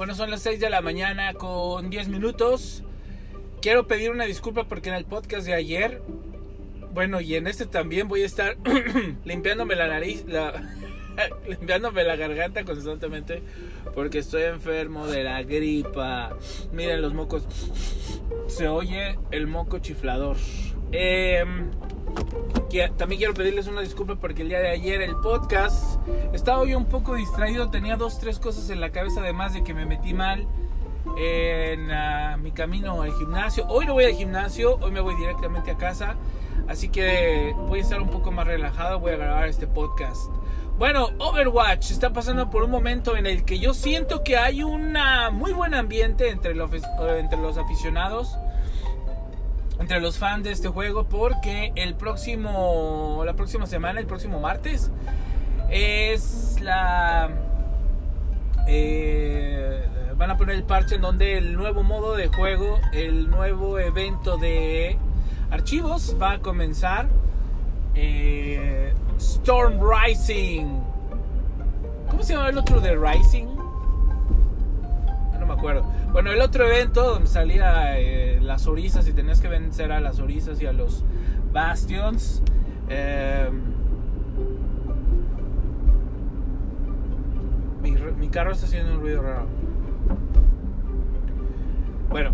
Bueno, son las 6 de la mañana con 10 minutos. Quiero pedir una disculpa porque en el podcast de ayer, bueno, y en este también voy a estar limpiándome la nariz, limpiándome la garganta constantemente porque estoy enfermo de la gripa. Miren los mocos. Se oye el moco chiflador. Eh, también quiero pedirles una disculpa porque el día de ayer el podcast estaba hoy un poco distraído, tenía dos, tres cosas en la cabeza además de que me metí mal en ah, mi camino al gimnasio. Hoy no voy al gimnasio, hoy me voy directamente a casa, así que voy a estar un poco más relajado, voy a grabar este podcast. Bueno, Overwatch está pasando por un momento en el que yo siento que hay un muy buen ambiente entre los, entre los aficionados entre los fans de este juego porque el próximo la próxima semana el próximo martes es la eh, van a poner el parche en donde el nuevo modo de juego el nuevo evento de archivos va a comenzar eh, Storm Rising ¿cómo se llama el otro de Rising? Bueno, el otro evento donde salía eh, las orizas y tenías que vencer a las orizas y a los bastions. Em, mi, carro está haciendo un ruido raro. Bueno,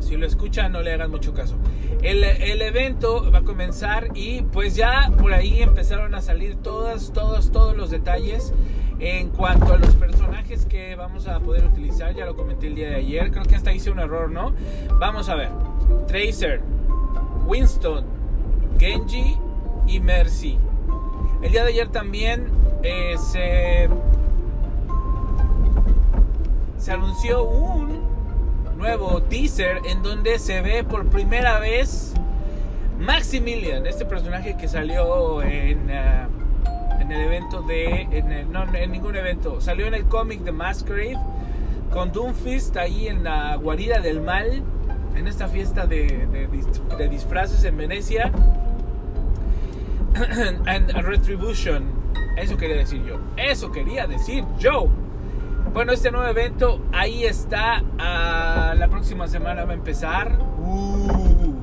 si lo escuchan no le hagan mucho caso. El, el, evento va a comenzar y pues ya por ahí empezaron a salir todas, todos, todos los detalles en cuanto a los personajes que vamos a poder utilizar, ya lo comenté el día de ayer, creo que hasta hice un error, ¿no? Vamos a ver. Tracer, Winston, Genji y Mercy. El día de ayer también eh, se, se anunció un nuevo teaser en donde se ve por primera vez Maximilian, este personaje que salió en... Uh, en el evento de. no, en ningún evento. Salió en el cómic de Masquerade con Doomfist ahí en la guarida del mal. En esta fiesta de, disfraces en Venecia. And Retribution. Eso quería decir yo. Eso quería decir yo. Bueno, este nuevo evento ahí está. Ah, la próxima semana va a empezar. Uh.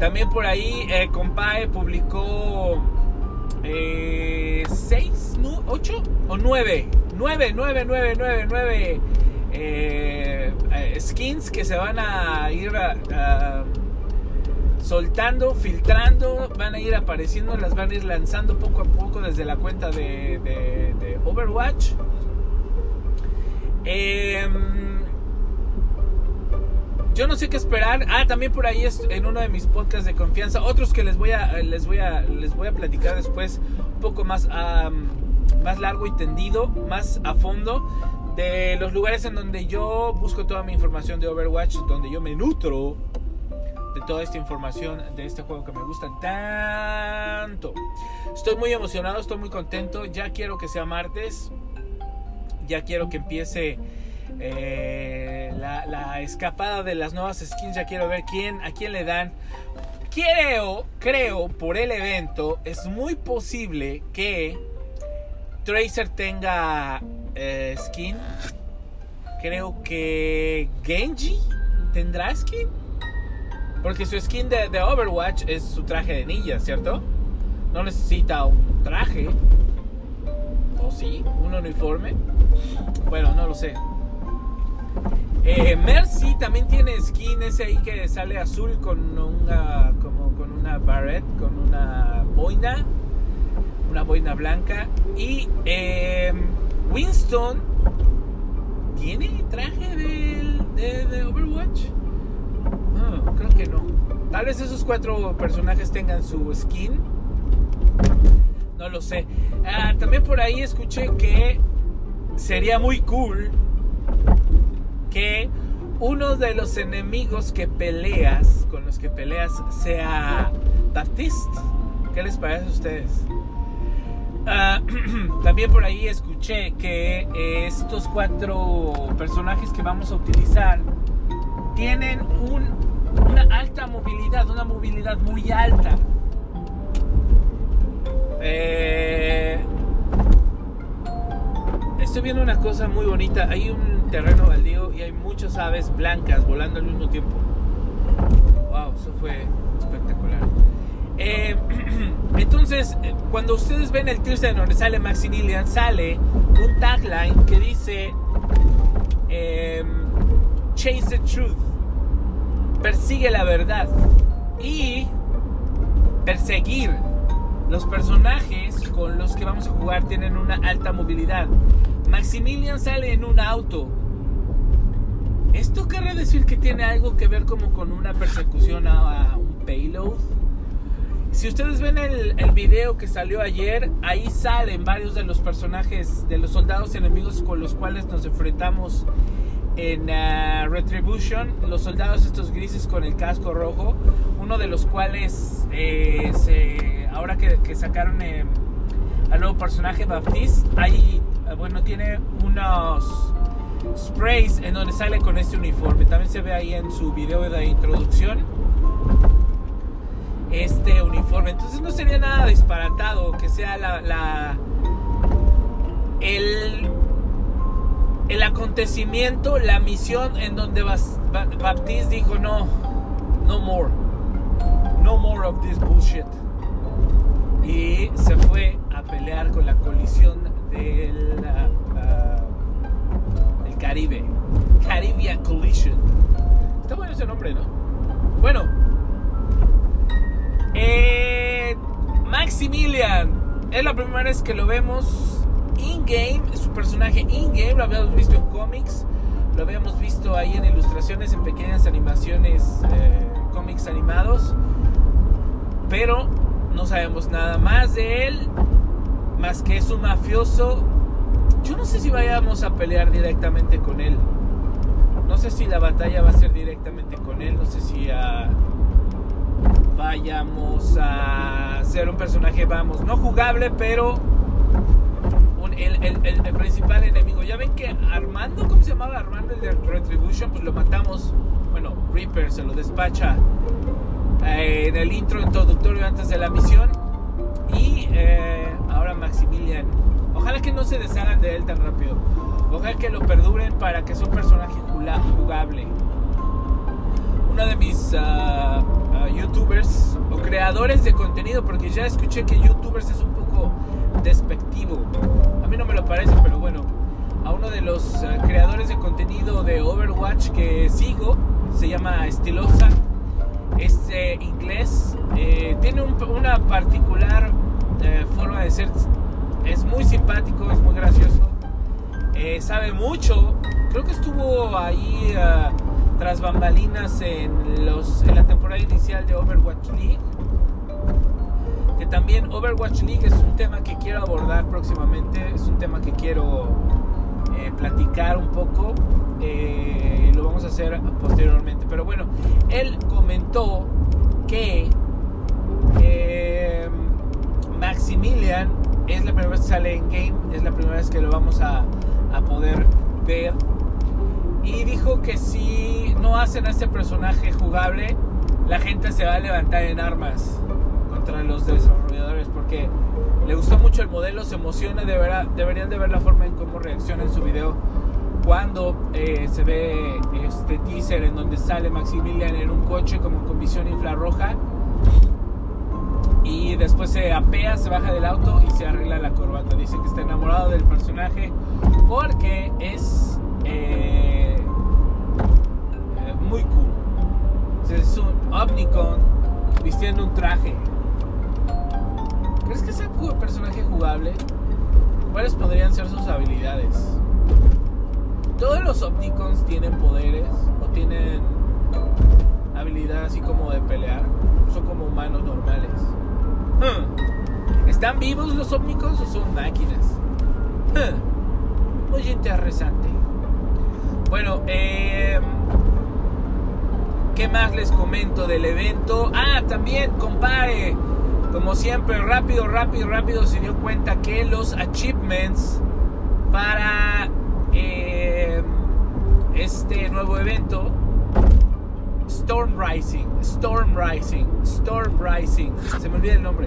También por ahí, eh, Compae publicó eh, ¿Seis? ¿Ocho? ¿O nueve? Nueve, nueve, nueve, nueve, nueve eh, eh, skins que se van a ir soltando, filtrando, van a ir apareciendo, las van a ir lanzando poco a poco desde la cuenta de, Overwatch. Eh, yo no sé qué esperar. Ah, también por ahí es en uno de mis podcasts de confianza, otros que les voy a les voy a les voy a platicar después un poco más más largo y tendido, más a fondo de los lugares en donde yo busco toda mi información de Overwatch, donde yo me nutro de toda esta información de este juego que me gusta tanto. Estoy muy emocionado, estoy muy contento. Ya quiero que sea martes. Ya quiero que empiece eh, la, escapada de las nuevas skins. Ya quiero ver quién, a quién le dan. Creo, creo, por el evento, es muy posible que Tracer tenga eh, skin. Creo que Genji tendrá skin. Porque su skin de, de, Overwatch es su traje de ninja, ¿cierto? No necesita un traje. ¿O sí? ¿Un uniforme? Bueno, no lo sé. Eh, Mercy también tiene skin ese ahí que sale azul con una como con una barret, con una boina, una boina blanca. Y eh, Winston tiene traje de, Overwatch. Creo que no. Tal vez esos cuatro personajes tengan su skin. No lo sé. Ah, también por ahí escuché que sería muy cool que uno de los enemigos que peleas, con los que peleas, sea Baptiste. ¿Qué les parece a ustedes? Ah, también por ahí escuché que estos cuatro personajes que vamos a utilizar tienen una alta movilidad, una movilidad muy alta. Estoy viendo una cosa muy bonita. Hay un terreno baldío y hay muchas aves blancas volando al mismo tiempo. Wow, eso fue espectacular. Eh, entonces, eh, cuando ustedes ven el teaser donde sale Maximilian, sale un tagline que dice em, Chase the Truth, persigue la verdad y perseguir los personajes con los que vamos a jugar tienen una alta movilidad. Maximilian sale en un auto. ¿Esto querrá decir que tiene algo que ver como con una persecución a, un payload? Si ustedes ven el, video que salió ayer, ahí salen varios de los personajes, de los soldados enemigos con los cuales nos enfrentamos en uh, Retribution, los soldados estos grises con el casco rojo, uno de los cuales eh, se, ahora que, sacaron eh, al nuevo personaje Baptiste, ahí, eh, bueno, tiene unos sprays en donde sale con este uniforme. También se ve ahí en su video de introducción este uniforme. Entonces no sería nada disparatado que sea la, la el el acontecimiento, la misión en donde Baptiste dijo no, no more, no more of this bullshit. Y se fue a pelear con la colisión del, uh, Caribe, Caribbean Collision. Está bueno ese nombre, ¿no? Bueno, eh, Maximilian, es la primera vez que lo vemos in-game, su personaje in-game, lo habíamos visto en cómics, lo habíamos visto ahí en ilustraciones, en pequeñas animaciones, eh, cómics animados, pero no sabemos nada más de él, más que es un mafioso. Yo no sé si vayamos a pelear directamente con él. No sé si la batalla va a ser directamente con él, no sé si uh, vayamos a ser un personaje, vamos, no jugable, pero el, principal enemigo. Ya ven que Armando, ¿cómo se llamaba Armando el de Retribution? Pues lo matamos. Bueno, Reaper se lo despacha eh, en el intro introductorio antes de la misión. No se deshagan de él tan rápido. Ojalá que lo perduren para que sea un personaje jugable. Uno de mis uh, uh, youtubers o creadores de contenido, porque ya escuché que youtubers es un poco despectivo. A mí no me lo parece, pero bueno, a uno de los eh, creadores de contenido de Overwatch que sigo, se llama Estilosa, es eh, inglés, eh, tiene una particular forma de ser, es muy simpático, es muy gracioso, sabe mucho, creo que estuvo ahí tras bambalinas en, los, en la temporada inicial de Overwatch League que también Overwatch League es un tema que quiero abordar próximamente, es un tema que quiero eh, platicar un poco, eh, lo vamos a hacer posteriormente. Pero bueno, él comentó que eh, Maximilian es la primera vez que sale en game, es la primera vez que lo vamos a, a poder ver. Y dijo que si no hacen a este personaje jugable, la gente se va a levantar en armas contra los desarrolladores porque le gustó mucho el modelo, se emociona, de deberían de ver la forma en cómo reacciona en su video cuando eh, se ve este teaser en donde sale Maximilian en un coche como con visión infrarroja y después se apea, se baja del auto y se arregla la corbata. Dice que está enamorado del personaje porque es eh, muy cool. Es un Omnicon vistiendo un traje. ¿Crees que sea un personaje jugable? ¿Cuáles podrían ser sus habilidades? ¿Todos los Opticons tienen poderes o tienen habilidades así como de pelear? ¿Son como humanos normales? ¿Están vivos los Opticons o son máquinas? Muy interesante. Bueno, eh, ¿qué más les comento del evento? Ah, también, compare como siempre, rápido, rápido, rápido se dio cuenta que los achievements para eh, este nuevo evento, Storm Rising, Storm Rising, Storm Rising, se me olvida el nombre,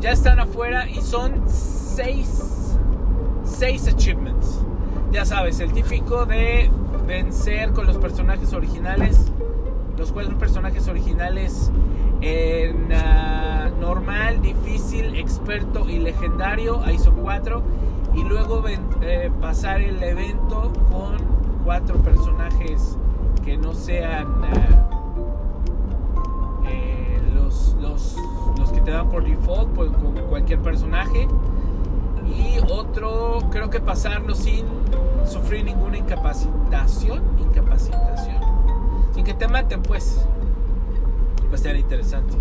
ya están afuera y son seis, seis achievements. Ya sabes, el típico de vencer con los personajes originales, los cuatro personajes originales en uh, normal, difícil, experto y legendario, ahí son cuatro, y luego eh, pasar el evento con cuatro personajes que no sean por default, pues, con cualquier personaje. Y otro, creo que pasarlo sin sufrir ninguna incapacitación. Incapacitación. Sin que te maten, pues. Va a ser interesante.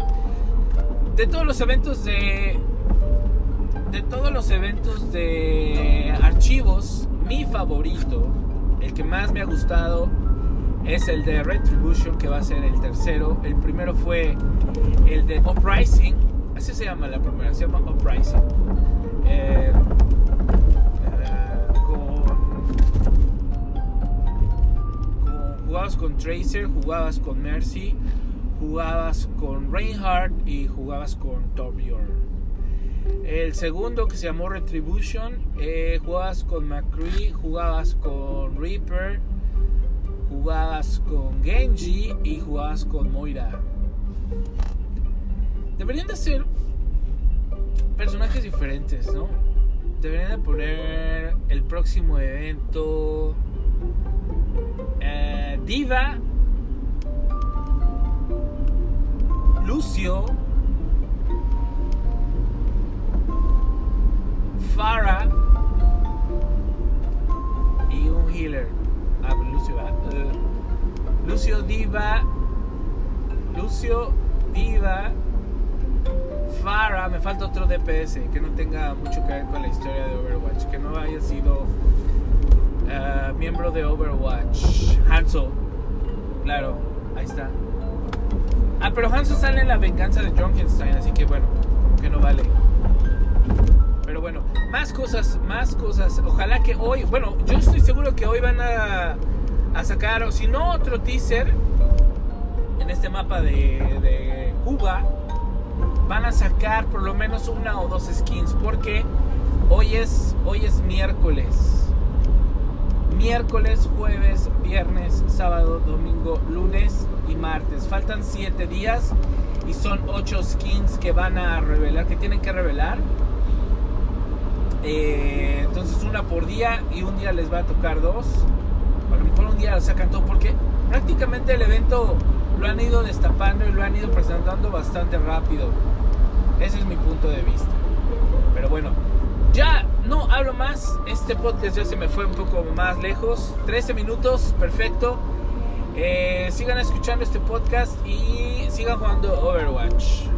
De todos los eventos de. De todos los eventos de archivos, mi favorito, el que más me ha gustado, es el de Retribution, que va a ser el tercero. El primero fue el de Uprising. Así se llama la primera, se llama Uprising. Eh, jugabas con Tracer, jugabas con Mercy, jugabas con Reinhardt y jugabas con Torbjorn. El segundo que se llamó Retribution, eh, jugabas con McCree, jugabas con Reaper, jugabas con Genji y jugabas con Moira. Deberían de ser personajes diferentes, ¿no? Deberían de poner el próximo evento eh, Diva, Lucio, Farah y un healer. Ah, Lucio, uh, Lucio Diva, Lucio Diva, Farah, me falta otro DPS que no tenga mucho que ver con la historia de Overwatch, que no haya sido uh, miembro de Overwatch, Hanzo. Claro, ahí está. Ah, pero Hanzo sale en la venganza de Junkenstein, así que bueno, que no vale. Pero bueno, más cosas, más cosas. Ojalá que hoy, bueno, yo estoy seguro que hoy van a, a sacar, o si no, otro teaser en este mapa de Cuba van a sacar por lo menos una o dos skins porque hoy es hoy es miércoles. Miércoles, jueves, viernes, sábado, domingo, lunes y martes. Faltan 7 días y son 8 skins que van a revelar, que tienen que revelar. Eh, entonces una por día y un día les va a tocar dos. A lo mejor un día sacan todo porque prácticamente el evento lo han ido destapando y lo han ido presentando bastante rápido. Ese es mi punto de vista. Pero bueno, ya no hablo más. Este podcast ya se me fue un poco más lejos. 13 minutos, perfecto. Eh, sigan escuchando este podcast y sigan jugando Overwatch.